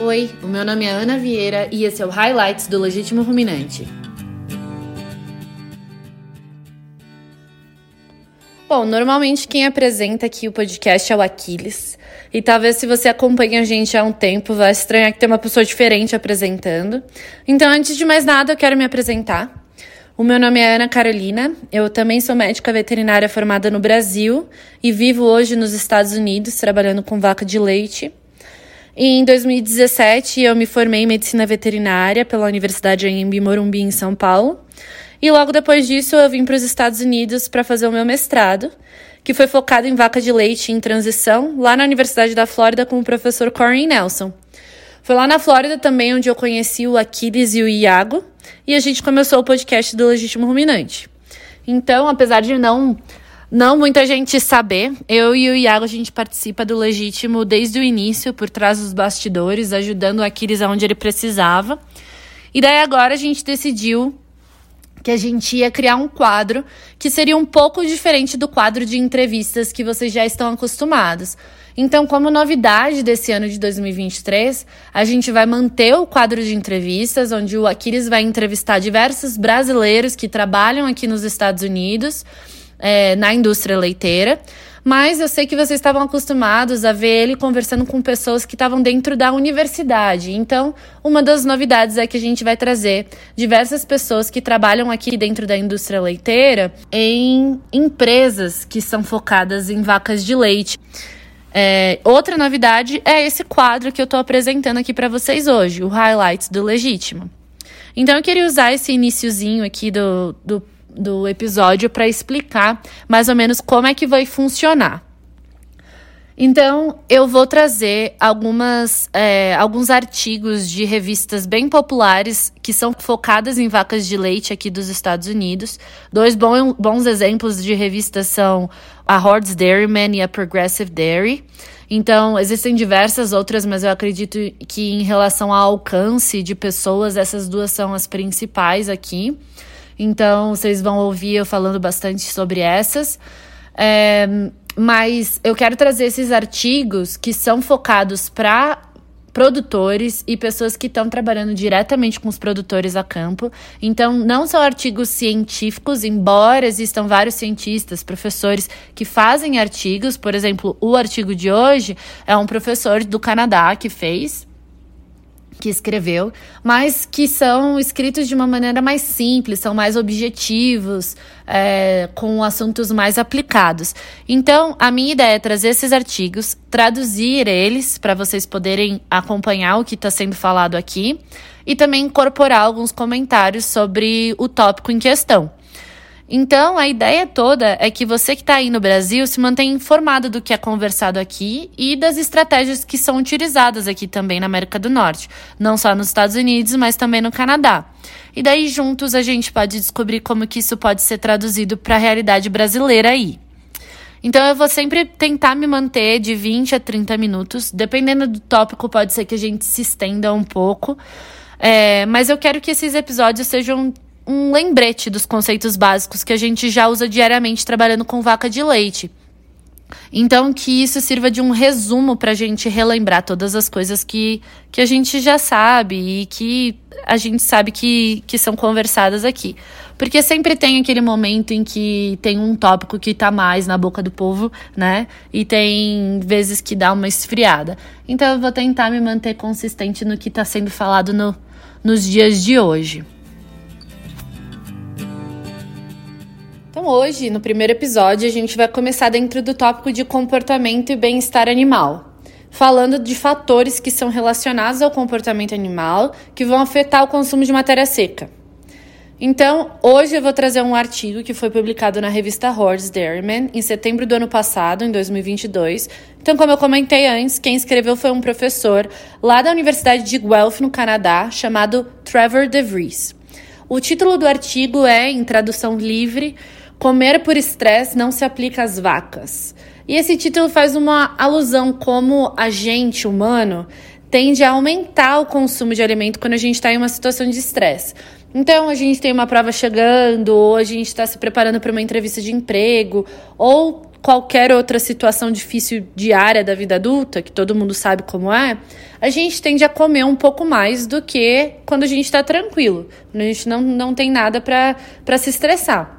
Oi, o meu nome é Ana Vieira e esse é o Highlights do Legítimo Ruminante. Bom, normalmente quem apresenta aqui o podcast é o Aquiles. E talvez se você acompanha a gente há um tempo, vai estranhar que tem uma pessoa diferente apresentando. Então, antes de mais nada, eu quero me apresentar. O meu nome é Ana Carolina, eu também sou médica veterinária formada no Brasil e vivo hoje nos Estados Unidos trabalhando com vaca de leite. Em 2017 eu me formei em medicina veterinária pela Universidade Anhembi Morumbi em São Paulo. E logo depois disso eu vim para os Estados Unidos para fazer o meu mestrado, que foi focado em vaca de leite em transição, lá na Universidade da Flórida com o professor Corey Nelson. Foi lá na Flórida também onde eu conheci o Aquiles e o Iago, e a gente começou o podcast do Legítimo Ruminante. Então, apesar de não não muita gente saber, eu e o Iago a gente participa do Legítimo desde o início, por trás dos bastidores, ajudando o Aquiles aonde ele precisava. E daí agora a gente decidiu que a gente ia criar um quadro que seria um pouco diferente do quadro de entrevistas que vocês já estão acostumados. Então, como novidade desse ano de 2023, a gente vai manter o quadro de entrevistas, onde o Aquiles vai entrevistar diversos brasileiros que trabalham aqui nos Estados Unidos, é, na indústria leiteira. Mas eu sei que vocês estavam acostumados a ver ele conversando com pessoas que estavam dentro da universidade. Então, uma das novidades é que a gente vai trazer diversas pessoas que trabalham aqui dentro da indústria leiteira em empresas que são focadas em vacas de leite. É, outra novidade é esse quadro que eu estou apresentando aqui para vocês hoje, o Highlights do Legítimo. Então eu queria usar esse iníciozinho aqui do, do do episódio para explicar mais ou menos como é que vai funcionar. Então, eu vou trazer algumas, é, alguns artigos de revistas bem populares que são focadas em vacas de leite aqui dos Estados Unidos. Dois bom, bons exemplos de revistas são a Hordes Dairyman e a Progressive Dairy. Então, existem diversas outras, mas eu acredito que em relação ao alcance de pessoas, essas duas são as principais aqui. Então, vocês vão ouvir eu falando bastante sobre essas. É, mas eu quero trazer esses artigos que são focados para produtores e pessoas que estão trabalhando diretamente com os produtores a campo. Então, não são artigos científicos, embora existam vários cientistas, professores que fazem artigos. Por exemplo, o artigo de hoje é um professor do Canadá que fez que escreveu, mas que são escritos de uma maneira mais simples, são mais objetivos, é, com assuntos mais aplicados. Então, a minha ideia é trazer esses artigos, traduzir eles para vocês poderem acompanhar o que está sendo falado aqui e também incorporar alguns comentários sobre o tópico em questão. Então, a ideia toda é que você que está aí no Brasil se mantenha informado do que é conversado aqui e das estratégias que são utilizadas aqui também na América do Norte, não só nos Estados Unidos, mas também no Canadá. E daí juntos a gente pode descobrir como que isso pode ser traduzido para a realidade brasileira aí. Então eu vou sempre tentar me manter de 20 a 30 minutos, dependendo do tópico, pode ser que a gente se estenda um pouco. É, mas eu quero que esses episódios sejam um lembrete dos conceitos básicos que a gente já usa diariamente trabalhando com vaca de leite. Então, que isso sirva de um resumo para a gente relembrar todas as coisas que, que a gente já sabe e que a gente sabe que, que são conversadas aqui. Porque sempre tem aquele momento em que tem um tópico que está mais na boca do povo, né? E tem vezes que dá uma esfriada. Então, eu vou tentar me manter consistente no que está sendo falado no, nos dias de hoje. Hoje, no primeiro episódio, a gente vai começar dentro do tópico de comportamento e bem-estar animal, falando de fatores que são relacionados ao comportamento animal que vão afetar o consumo de matéria seca. Então, hoje eu vou trazer um artigo que foi publicado na revista Horse Dairyman em setembro do ano passado, em 2022. Então, como eu comentei antes, quem escreveu foi um professor lá da Universidade de Guelph, no Canadá, chamado Trevor DeVries. O título do artigo é, em tradução livre, Comer por estresse não se aplica às vacas. E esse título faz uma alusão como a gente humano tende a aumentar o consumo de alimento quando a gente está em uma situação de estresse. Então, a gente tem uma prova chegando, ou a gente está se preparando para uma entrevista de emprego, ou qualquer outra situação difícil diária da vida adulta, que todo mundo sabe como é, a gente tende a comer um pouco mais do que quando a gente está tranquilo, quando a gente não, não tem nada para se estressar.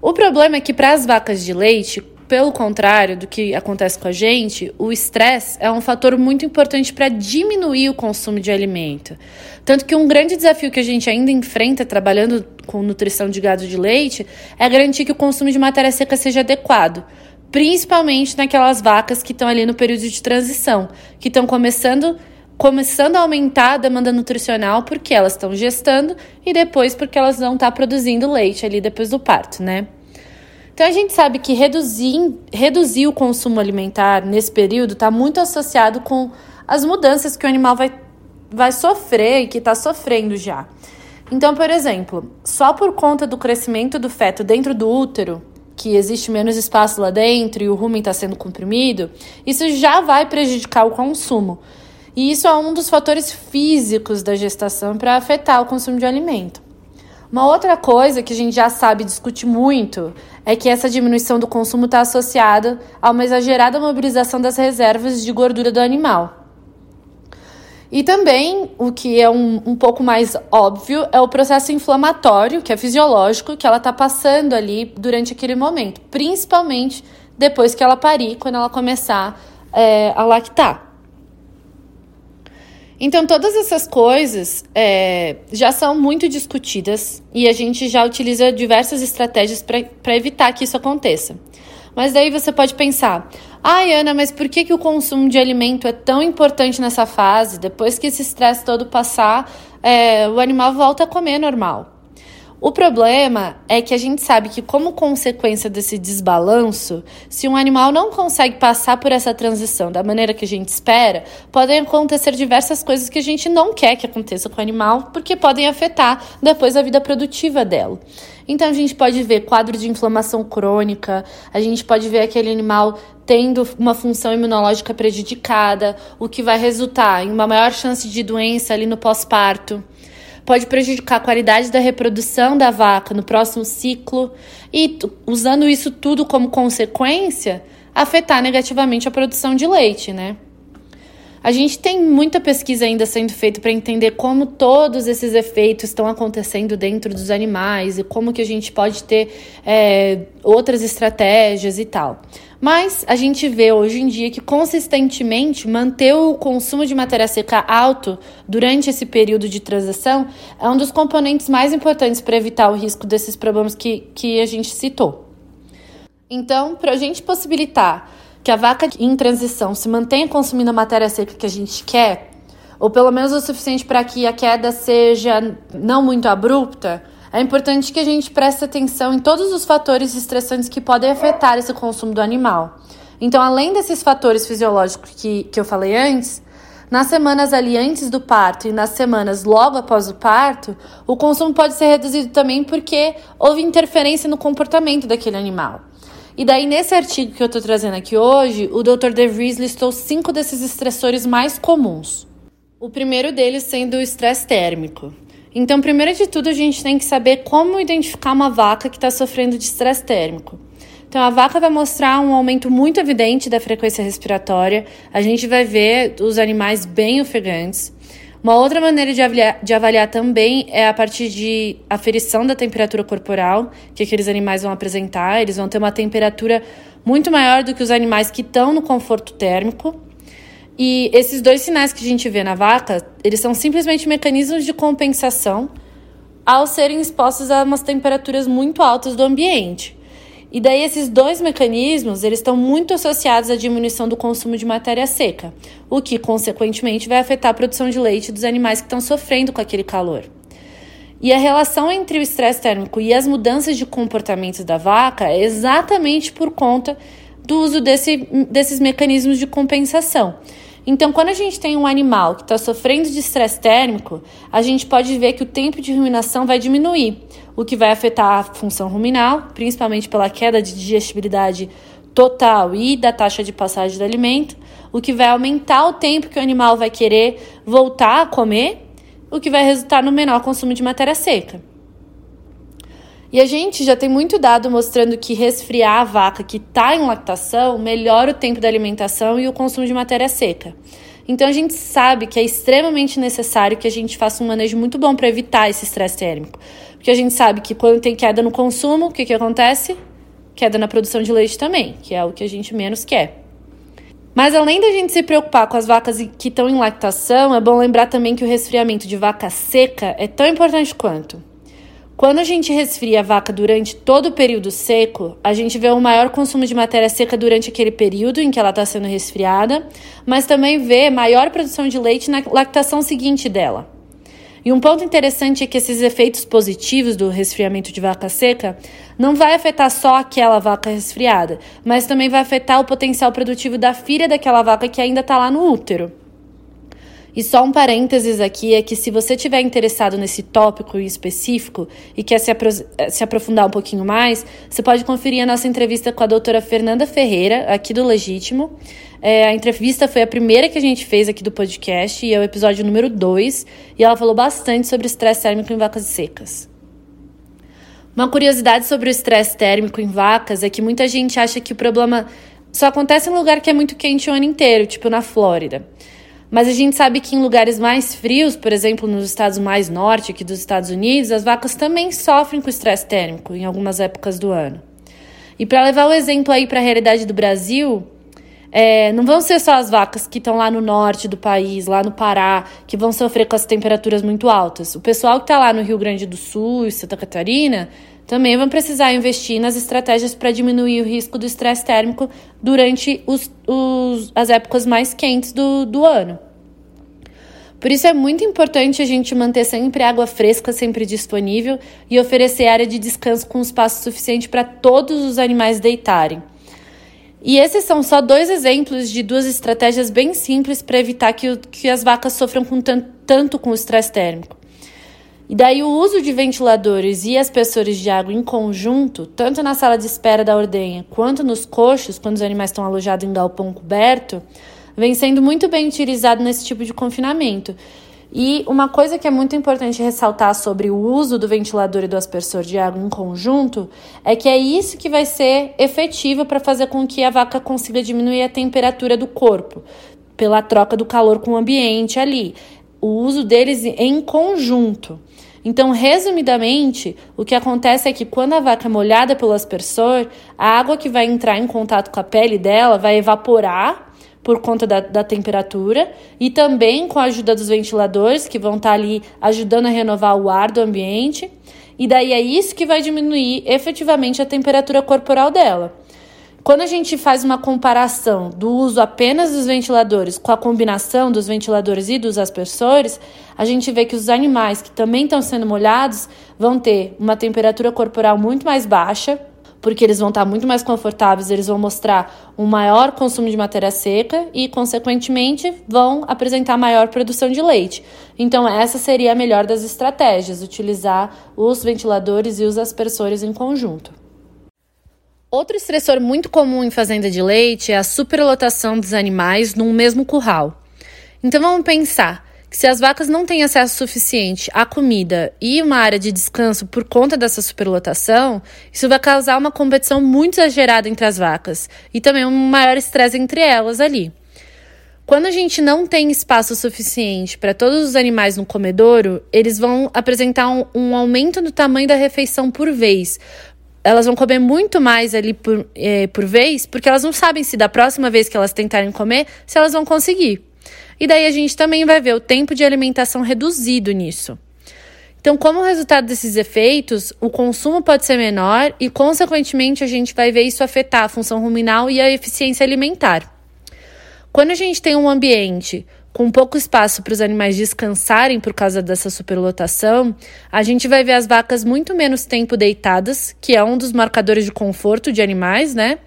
O problema é que para as vacas de leite, pelo contrário do que acontece com a gente, o estresse é um fator muito importante para diminuir o consumo de alimento. Tanto que um grande desafio que a gente ainda enfrenta trabalhando com nutrição de gado de leite é garantir que o consumo de matéria seca seja adequado principalmente naquelas vacas que estão ali no período de transição, que estão começando começando a aumentar a demanda nutricional porque elas estão gestando e depois porque elas vão estar tá produzindo leite ali depois do parto, né? Então a gente sabe que reduzir, reduzir o consumo alimentar nesse período está muito associado com as mudanças que o animal vai, vai sofrer e que está sofrendo já. Então, por exemplo, só por conta do crescimento do feto dentro do útero, que existe menos espaço lá dentro e o rumen está sendo comprimido, isso já vai prejudicar o consumo. E isso é um dos fatores físicos da gestação para afetar o consumo de alimento. Uma outra coisa que a gente já sabe discute muito é que essa diminuição do consumo está associada a uma exagerada mobilização das reservas de gordura do animal. E também, o que é um, um pouco mais óbvio, é o processo inflamatório, que é fisiológico, que ela está passando ali durante aquele momento, principalmente depois que ela parir, quando ela começar é, a lactar. Então, todas essas coisas é, já são muito discutidas e a gente já utiliza diversas estratégias para evitar que isso aconteça. Mas daí você pode pensar: ai, Ana, mas por que, que o consumo de alimento é tão importante nessa fase? Depois que esse estresse todo passar, é, o animal volta a comer normal. O problema é que a gente sabe que, como consequência desse desbalanço, se um animal não consegue passar por essa transição da maneira que a gente espera, podem acontecer diversas coisas que a gente não quer que aconteça com o animal, porque podem afetar depois a vida produtiva dela. Então a gente pode ver quadro de inflamação crônica, a gente pode ver aquele animal tendo uma função imunológica prejudicada, o que vai resultar em uma maior chance de doença ali no pós-parto pode prejudicar a qualidade da reprodução da vaca no próximo ciclo e, usando isso tudo como consequência, afetar negativamente a produção de leite, né? A gente tem muita pesquisa ainda sendo feita para entender como todos esses efeitos estão acontecendo dentro dos animais e como que a gente pode ter é, outras estratégias e tal. Mas a gente vê hoje em dia que consistentemente manter o consumo de matéria seca alto durante esse período de transição é um dos componentes mais importantes para evitar o risco desses problemas que, que a gente citou. Então, para a gente possibilitar que a vaca em transição se mantenha consumindo a matéria seca que a gente quer, ou pelo menos o suficiente para que a queda seja não muito abrupta, é importante que a gente preste atenção em todos os fatores estressantes que podem afetar esse consumo do animal. Então, além desses fatores fisiológicos que, que eu falei antes, nas semanas ali antes do parto e nas semanas logo após o parto, o consumo pode ser reduzido também porque houve interferência no comportamento daquele animal. E daí, nesse artigo que eu estou trazendo aqui hoje, o Dr. De Vries listou cinco desses estressores mais comuns. O primeiro deles sendo o estresse térmico. Então, primeiro de tudo, a gente tem que saber como identificar uma vaca que está sofrendo de estresse térmico. Então, a vaca vai mostrar um aumento muito evidente da frequência respiratória. A gente vai ver os animais bem ofegantes. Uma outra maneira de avaliar, de avaliar também é a partir de aferição da temperatura corporal que aqueles animais vão apresentar. Eles vão ter uma temperatura muito maior do que os animais que estão no conforto térmico. E esses dois sinais que a gente vê na vaca, eles são simplesmente mecanismos de compensação ao serem expostos a umas temperaturas muito altas do ambiente. E daí esses dois mecanismos, eles estão muito associados à diminuição do consumo de matéria seca, o que consequentemente vai afetar a produção de leite dos animais que estão sofrendo com aquele calor. E a relação entre o estresse térmico e as mudanças de comportamento da vaca é exatamente por conta do uso desse, desses mecanismos de compensação. Então, quando a gente tem um animal que está sofrendo de estresse térmico, a gente pode ver que o tempo de ruminação vai diminuir, o que vai afetar a função ruminal, principalmente pela queda de digestibilidade total e da taxa de passagem do alimento, o que vai aumentar o tempo que o animal vai querer voltar a comer, o que vai resultar no menor consumo de matéria seca. E a gente já tem muito dado mostrando que resfriar a vaca que está em lactação melhora o tempo da alimentação e o consumo de matéria seca. Então a gente sabe que é extremamente necessário que a gente faça um manejo muito bom para evitar esse estresse térmico. Porque a gente sabe que quando tem queda no consumo, o que, que acontece? Queda na produção de leite também, que é o que a gente menos quer. Mas além da gente se preocupar com as vacas que estão em lactação, é bom lembrar também que o resfriamento de vaca seca é tão importante quanto. Quando a gente resfria a vaca durante todo o período seco, a gente vê um maior consumo de matéria seca durante aquele período em que ela está sendo resfriada, mas também vê maior produção de leite na lactação seguinte dela. E um ponto interessante é que esses efeitos positivos do resfriamento de vaca seca não vai afetar só aquela vaca resfriada, mas também vai afetar o potencial produtivo da filha daquela vaca que ainda está lá no útero. E só um parênteses aqui é que se você tiver interessado nesse tópico específico e quer se, apro se aprofundar um pouquinho mais, você pode conferir a nossa entrevista com a doutora Fernanda Ferreira, aqui do Legítimo. É, a entrevista foi a primeira que a gente fez aqui do podcast e é o episódio número 2, e ela falou bastante sobre estresse térmico em vacas secas. Uma curiosidade sobre o estresse térmico em vacas é que muita gente acha que o problema só acontece em lugar que é muito quente o ano inteiro, tipo na Flórida. Mas a gente sabe que em lugares mais frios, por exemplo, nos estados mais norte aqui dos Estados Unidos, as vacas também sofrem com estresse térmico em algumas épocas do ano. E para levar o exemplo aí para a realidade do Brasil, é, não vão ser só as vacas que estão lá no norte do país, lá no Pará, que vão sofrer com as temperaturas muito altas. O pessoal que está lá no Rio Grande do Sul e Santa Catarina também vão precisar investir nas estratégias para diminuir o risco do estresse térmico durante os, os, as épocas mais quentes do, do ano. Por isso é muito importante a gente manter sempre água fresca sempre disponível e oferecer área de descanso com espaço suficiente para todos os animais deitarem. E esses são só dois exemplos de duas estratégias bem simples para evitar que, que as vacas sofram com tanto, tanto com o estresse térmico. E daí o uso de ventiladores e aspersores de água em conjunto, tanto na sala de espera da ordenha quanto nos coxos, quando os animais estão alojados em galpão coberto, vem sendo muito bem utilizado nesse tipo de confinamento. E uma coisa que é muito importante ressaltar sobre o uso do ventilador e do aspersor de água em conjunto é que é isso que vai ser efetivo para fazer com que a vaca consiga diminuir a temperatura do corpo, pela troca do calor com o ambiente ali. O uso deles em conjunto. Então, resumidamente, o que acontece é que quando a vaca é molhada pelo aspersor, a água que vai entrar em contato com a pele dela vai evaporar por conta da, da temperatura e também com a ajuda dos ventiladores que vão estar tá ali ajudando a renovar o ar do ambiente. E daí é isso que vai diminuir efetivamente a temperatura corporal dela. Quando a gente faz uma comparação do uso apenas dos ventiladores com a combinação dos ventiladores e dos aspersores, a gente vê que os animais que também estão sendo molhados vão ter uma temperatura corporal muito mais baixa, porque eles vão estar muito mais confortáveis, eles vão mostrar um maior consumo de matéria seca e, consequentemente, vão apresentar maior produção de leite. Então, essa seria a melhor das estratégias, utilizar os ventiladores e os aspersores em conjunto. Outro estressor muito comum em fazenda de leite é a superlotação dos animais num mesmo curral. Então vamos pensar que se as vacas não têm acesso suficiente à comida e uma área de descanso por conta dessa superlotação, isso vai causar uma competição muito exagerada entre as vacas e também um maior estresse entre elas ali. Quando a gente não tem espaço suficiente para todos os animais no comedouro, eles vão apresentar um, um, aumento no tamanho da refeição por vez, elas vão comer muito mais ali por, é, por vez, porque elas não sabem se da próxima vez que elas tentarem comer, se elas vão conseguir. E daí a gente também vai ver o tempo de alimentação reduzido nisso. Então, como resultado desses efeitos, o consumo pode ser menor e, consequentemente, a gente vai ver isso afetar a função ruminal e a eficiência alimentar. Quando a gente tem um ambiente com pouco espaço para os animais descansarem por causa dessa superlotação, a gente vai ver as vacas muito menos tempo deitadas, que é um dos marcadores de conforto de animais, né?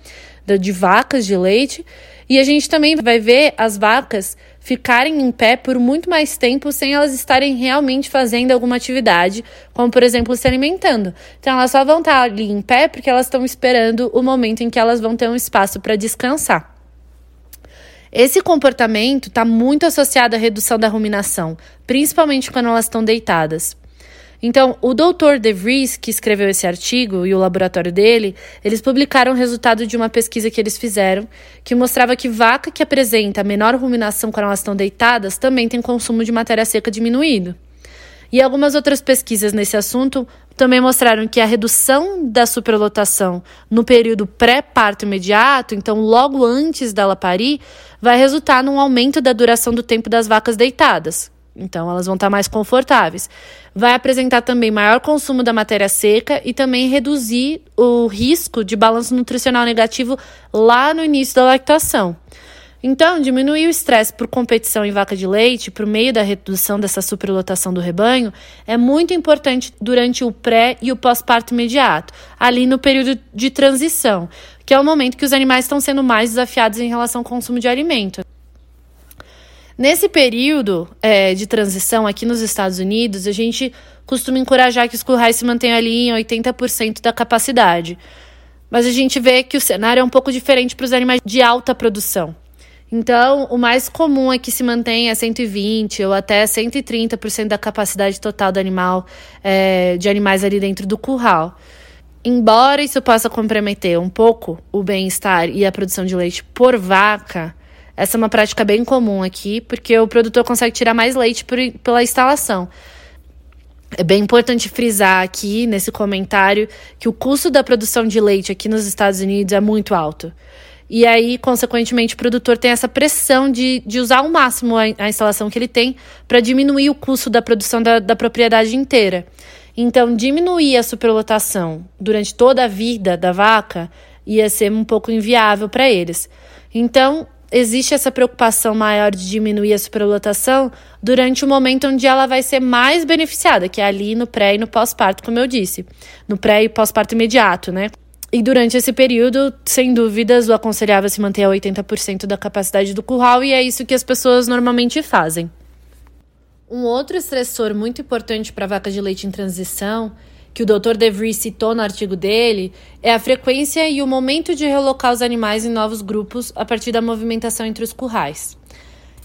De vacas de leite. E a gente também vai ver as vacas ficarem em pé por muito mais tempo sem elas estarem realmente fazendo alguma atividade, como por exemplo se alimentando. Então elas só vão estar ali em pé porque elas estão esperando o momento em que elas vão ter um espaço para descansar. Esse comportamento está muito associado à redução da ruminação, principalmente quando elas estão deitadas. Então, o Dr. De Vries, que escreveu esse artigo, e o laboratório dele, eles publicaram o resultado de uma pesquisa que eles fizeram, que mostrava que vaca que apresenta menor ruminação quando elas estão deitadas também tem consumo de matéria seca diminuído. E algumas outras pesquisas nesse assunto também mostraram que a redução da superlotação no período pré-parto imediato, então logo antes dela parir, vai resultar num aumento da duração do tempo das vacas deitadas, então, elas vão estar mais confortáveis. Vai apresentar também maior consumo da matéria seca e também reduzir o risco de balanço nutricional negativo lá no início da lactação. Então, diminuir o estresse por competição em vaca de leite por meio da redução dessa superlotação do rebanho é muito importante durante o pré e o pós-parto imediato, ali no período de transição, que é o momento que os animais estão sendo mais desafiados em relação ao consumo de alimento. Nesse período é, de transição aqui nos Estados Unidos, a gente costuma encorajar que os currais se mantenham ali em 80% da capacidade. Mas a gente vê que o cenário é um pouco diferente para os animais de alta produção. Então, o mais comum é que se mantenha 120 ou até 130% da capacidade total do animal, é, de animais ali dentro do curral. Embora isso possa comprometer um pouco o bem-estar e a produção de leite por vaca, essa é uma prática bem comum aqui, porque o produtor consegue tirar mais leite por, pela instalação. É bem importante frisar aqui nesse comentário que o custo da produção de leite aqui nos Estados Unidos é muito alto. E aí, consequentemente, o produtor tem essa pressão de, de usar ao máximo a, a instalação que ele tem para diminuir o custo da produção da, da propriedade inteira. Então, diminuir a superlotação durante toda a vida da vaca ia ser um pouco inviável para eles. Então, existe essa preocupação maior de diminuir a superlotação durante o momento onde ela vai ser mais beneficiada, que é ali no pré e no pós-parto, como eu disse, no pré e pós-parto imediato, né? E durante esse período, sem dúvidas, o aconselhável é se manter a 80% da capacidade do curral, e é isso que as pessoas normalmente fazem. Um outro estressor muito importante para a vaca de leite em transição que o Dr. DeVries citou no artigo dele é a frequência e o momento de relocar os animais em novos grupos a partir da movimentação entre os currais.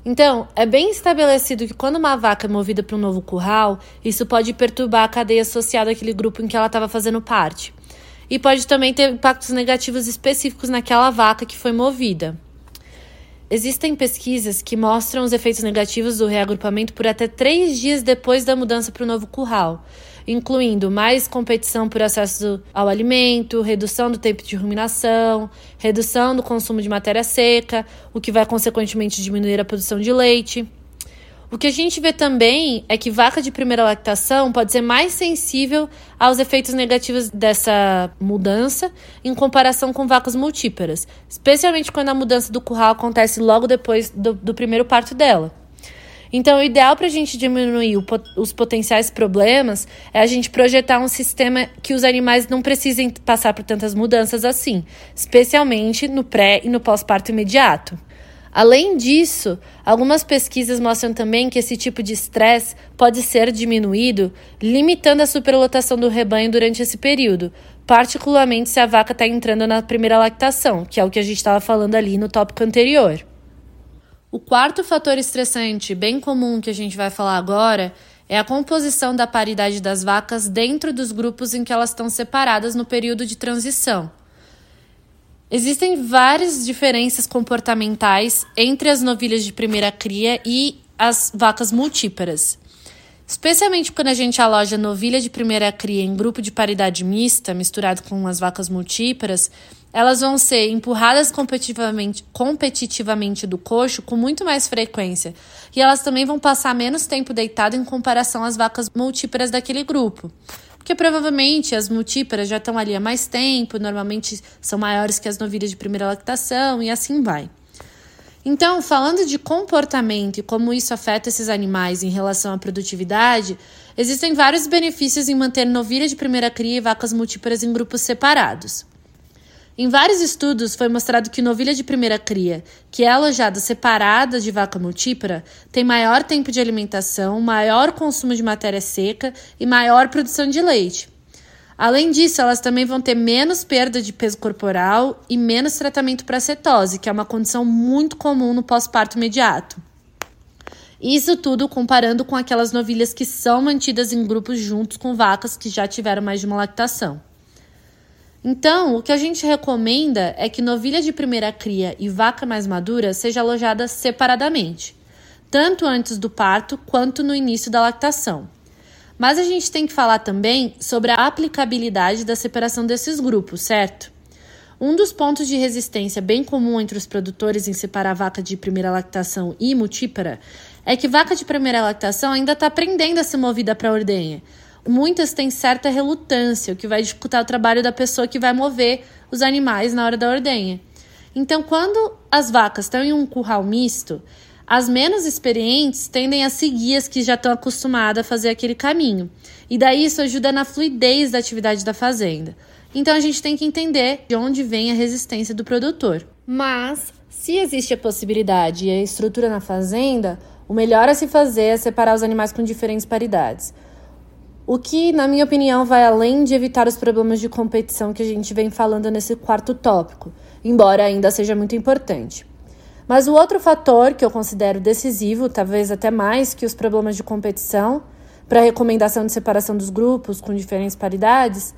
Então, é bem estabelecido que quando uma vaca é movida para um novo curral, isso pode perturbar a cadeia associada àquele grupo em que ela estava fazendo parte. E pode também ter impactos negativos específicos naquela vaca que foi movida. Existem pesquisas que mostram os efeitos negativos do reagrupamento por até três dias depois da mudança para o novo curral, incluindo mais competição por acesso ao alimento, redução do tempo de ruminação, redução do consumo de matéria seca, o que vai consequentemente diminuir a produção de leite. O que a gente vê também é que vaca de primeira lactação pode ser mais sensível aos efeitos negativos dessa mudança em comparação com vacas multíparas, especialmente quando a mudança do curral acontece logo depois do, do primeiro parto dela. Então, o ideal para a gente diminuir os potenciais problemas é a gente projetar um sistema que os animais não precisem passar por tantas mudanças assim, especialmente no pré e no pós-parto imediato. Além disso, algumas pesquisas mostram também que esse tipo de estresse pode ser diminuído, limitando a superlotação do rebanho durante esse período, particularmente se a vaca está entrando na primeira lactação, que é o que a gente estava falando ali no tópico anterior. O quarto fator estressante, bem comum que a gente vai falar agora, é a composição da paridade das vacas dentro dos grupos em que elas estão separadas no período de transição. Existem várias diferenças comportamentais entre as novilhas de primeira cria e as vacas multíparas. Especialmente quando a gente aloja novilha de primeira cria em grupo de paridade mista, misturado com as vacas multíparas, elas vão ser empurradas competitivamente, competitivamente do coxo com muito mais frequência. E elas também vão passar menos tempo deitadas em comparação às vacas multíparas daquele grupo. Porque provavelmente as multíparas já estão ali há mais tempo, normalmente são maiores que as novilhas de primeira lactação e assim vai. Então, falando de comportamento e como isso afeta esses animais em relação à produtividade, existem vários benefícios em manter novilha de primeira cria e vacas multíparas em grupos separados. Em vários estudos foi mostrado que novilha de primeira cria, que é alojada separada de vaca multípara, tem maior tempo de alimentação, maior consumo de matéria seca e maior produção de leite. Além disso, elas também vão ter menos perda de peso corporal e menos tratamento para cetose, que é uma condição muito comum no pós-parto imediato. Isso tudo comparando com aquelas novilhas que são mantidas em grupos juntos com vacas que já tiveram mais de uma lactação. Então, o que a gente recomenda é que novilha de primeira cria e vaca mais madura seja alojada separadamente, tanto antes do parto quanto no início da lactação. Mas a gente tem que falar também sobre a aplicabilidade da separação desses grupos, certo? Um dos pontos de resistência bem comum entre os produtores em separar vaca de primeira lactação e multípara é que vaca de primeira lactação ainda está aprendendo a ser movida para a ordenha muitas têm certa relutância, o que vai dificultar o trabalho da pessoa que vai mover os animais na hora da ordenha. Então, quando as vacas estão em um curral misto, as menos experientes tendem a seguir as que já estão acostumadas a fazer aquele caminho. E daí isso ajuda na fluidez da atividade da fazenda. Então a gente tem que entender de onde vem a resistência do produtor. Mas, se existe a possibilidade e a estrutura na fazenda, o melhor a se fazer é separar os animais com diferentes paridades. O que, na minha opinião, vai além de evitar os problemas de competição que a gente vem falando nesse quarto tópico, embora ainda seja muito importante. Mas o outro fator que eu considero decisivo, talvez até mais que os problemas de competição, para a recomendação de separação dos grupos com diferentes paridades,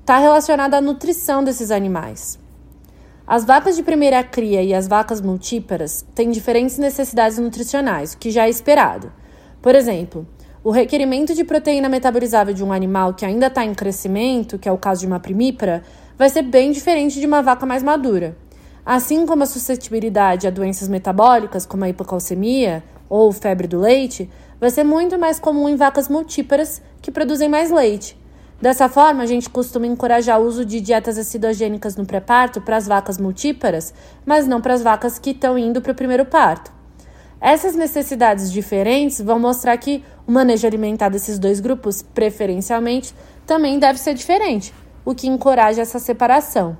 está relacionado à nutrição desses animais. As vacas de primeira cria e as vacas multíparas têm diferentes necessidades nutricionais, o que já é esperado. Por exemplo, o requerimento de proteína metabolizável de um animal que ainda está em crescimento, que é o caso de uma primípara, vai ser bem diferente de uma vaca mais madura. Assim como a suscetibilidade a doenças metabólicas, como a hipocalcemia ou febre do leite, vai ser muito mais comum em vacas multíparas que produzem mais leite. Dessa forma, a gente costuma encorajar o uso de dietas acidogênicas no pré-parto para as vacas multíparas, mas não para as vacas que estão indo para o primeiro parto. Essas necessidades diferentes vão mostrar que o manejo alimentar desses dois grupos, preferencialmente, também deve ser diferente, o que encoraja essa separação.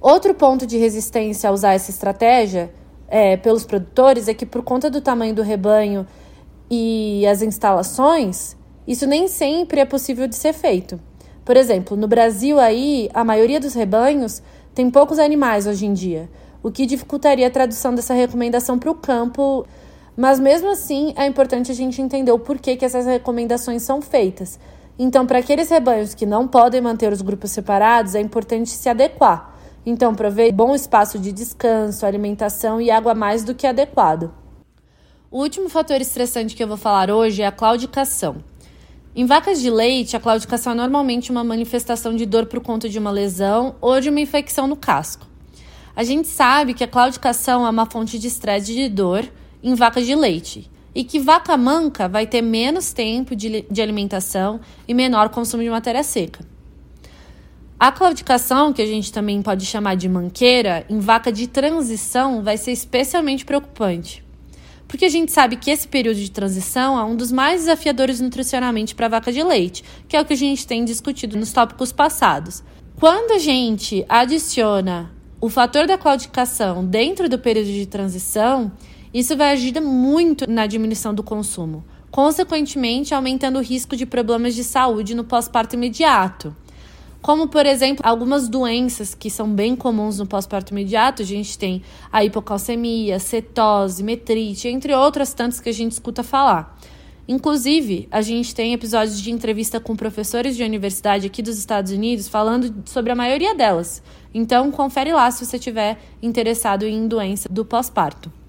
Outro ponto de resistência a usar essa estratégia é, pelos produtores é que, por conta do tamanho do rebanho e as instalações, isso nem sempre é possível de ser feito. Por exemplo, no Brasil aí, a maioria dos rebanhos tem poucos animais hoje em dia o que dificultaria a tradução dessa recomendação para o campo. Mas mesmo assim, é importante a gente entender o porquê que essas recomendações são feitas. Então, para aqueles rebanhos que não podem manter os grupos separados, é importante se adequar. Então, prover bom espaço de descanso, alimentação e água mais do que adequado. O último fator estressante que eu vou falar hoje é a claudicação. Em vacas de leite, a claudicação é normalmente uma manifestação de dor por conta de uma lesão ou de uma infecção no casco. A gente sabe que a claudicação é uma fonte de estresse e de dor em vacas de leite e que vaca manca vai ter menos tempo de, de alimentação e menor consumo de matéria seca. A claudicação, que a gente também pode chamar de manqueira, em vaca de transição vai ser especialmente preocupante. Porque a gente sabe que esse período de transição é um dos mais desafiadores nutricionalmente para a vaca de leite, que é o que a gente tem discutido nos tópicos passados. Quando a gente adiciona o fator da claudicação dentro do período de transição, isso vai ajudar muito na diminuição do consumo, consequentemente aumentando o risco de problemas de saúde no pós-parto imediato. Como, por exemplo, algumas doenças que são bem comuns no pós-parto imediato, a gente tem a hipocalcemia, cetose, metrite, entre outras tantas que a gente escuta falar. Inclusive, a gente tem episódios de entrevista com professores de universidade aqui dos Estados Unidos falando sobre a maioria delas. Então, confere lá se você estiver interessado em doença do pós-parto.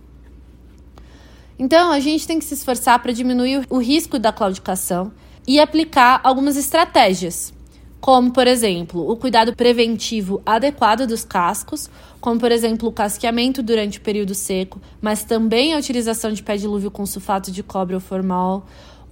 Então, a gente tem que se esforçar para diminuir o risco da claudicação e aplicar algumas estratégias como, por exemplo, o cuidado preventivo adequado dos cascos, como, por exemplo, o casqueamento durante o período seco, mas também a utilização de pé dilúvio com sulfato de cobre ou formol,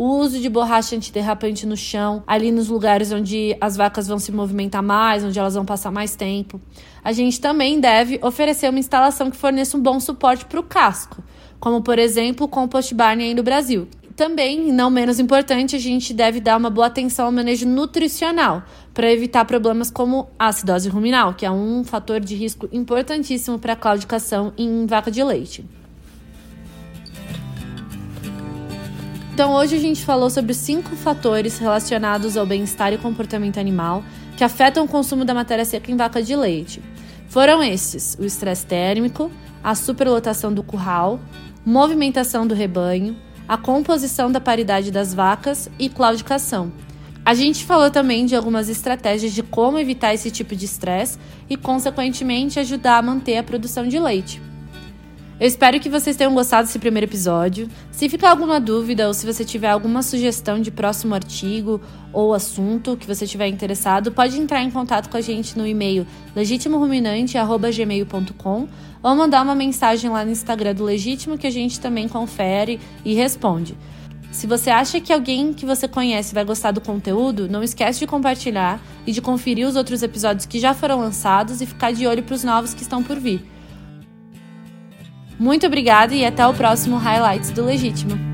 o uso de borracha antiderrapante no chão, ali nos lugares onde as vacas vão se movimentar mais, onde elas vão passar mais tempo. A gente também deve oferecer uma instalação que forneça um bom suporte para o casco, como por exemplo o compost barn aí no Brasil, também, não menos importante, a gente deve dar uma boa atenção ao manejo nutricional para evitar problemas como acidose ruminal, que é um fator de risco importantíssimo para a claudicação em vaca de leite. Então, hoje a gente falou sobre cinco fatores relacionados ao bem-estar e comportamento animal que afetam o consumo da matéria seca em vaca de leite. Foram esses: o estresse térmico, a superlotação do curral, movimentação do rebanho, a composição da paridade das vacas e claudicação. A gente falou também de algumas estratégias de como evitar esse tipo de estresse e, consequentemente, ajudar a manter a produção de leite. Eu espero que vocês tenham gostado desse primeiro episódio. Se ficar alguma dúvida ou se você tiver alguma sugestão de próximo artigo ou assunto que você tiver interessado, pode entrar em contato com a gente no e-mail legitimoruminante@gmail.com ou mandar uma mensagem lá no Instagram do Legítimo que a gente também confere e responde. Se você acha que alguém que você conhece vai gostar do conteúdo, não esquece de compartilhar e de conferir os outros episódios que já foram lançados e ficar de olho para os novos que estão por vir. Muito obrigada e até o próximo Highlights do Legítimo.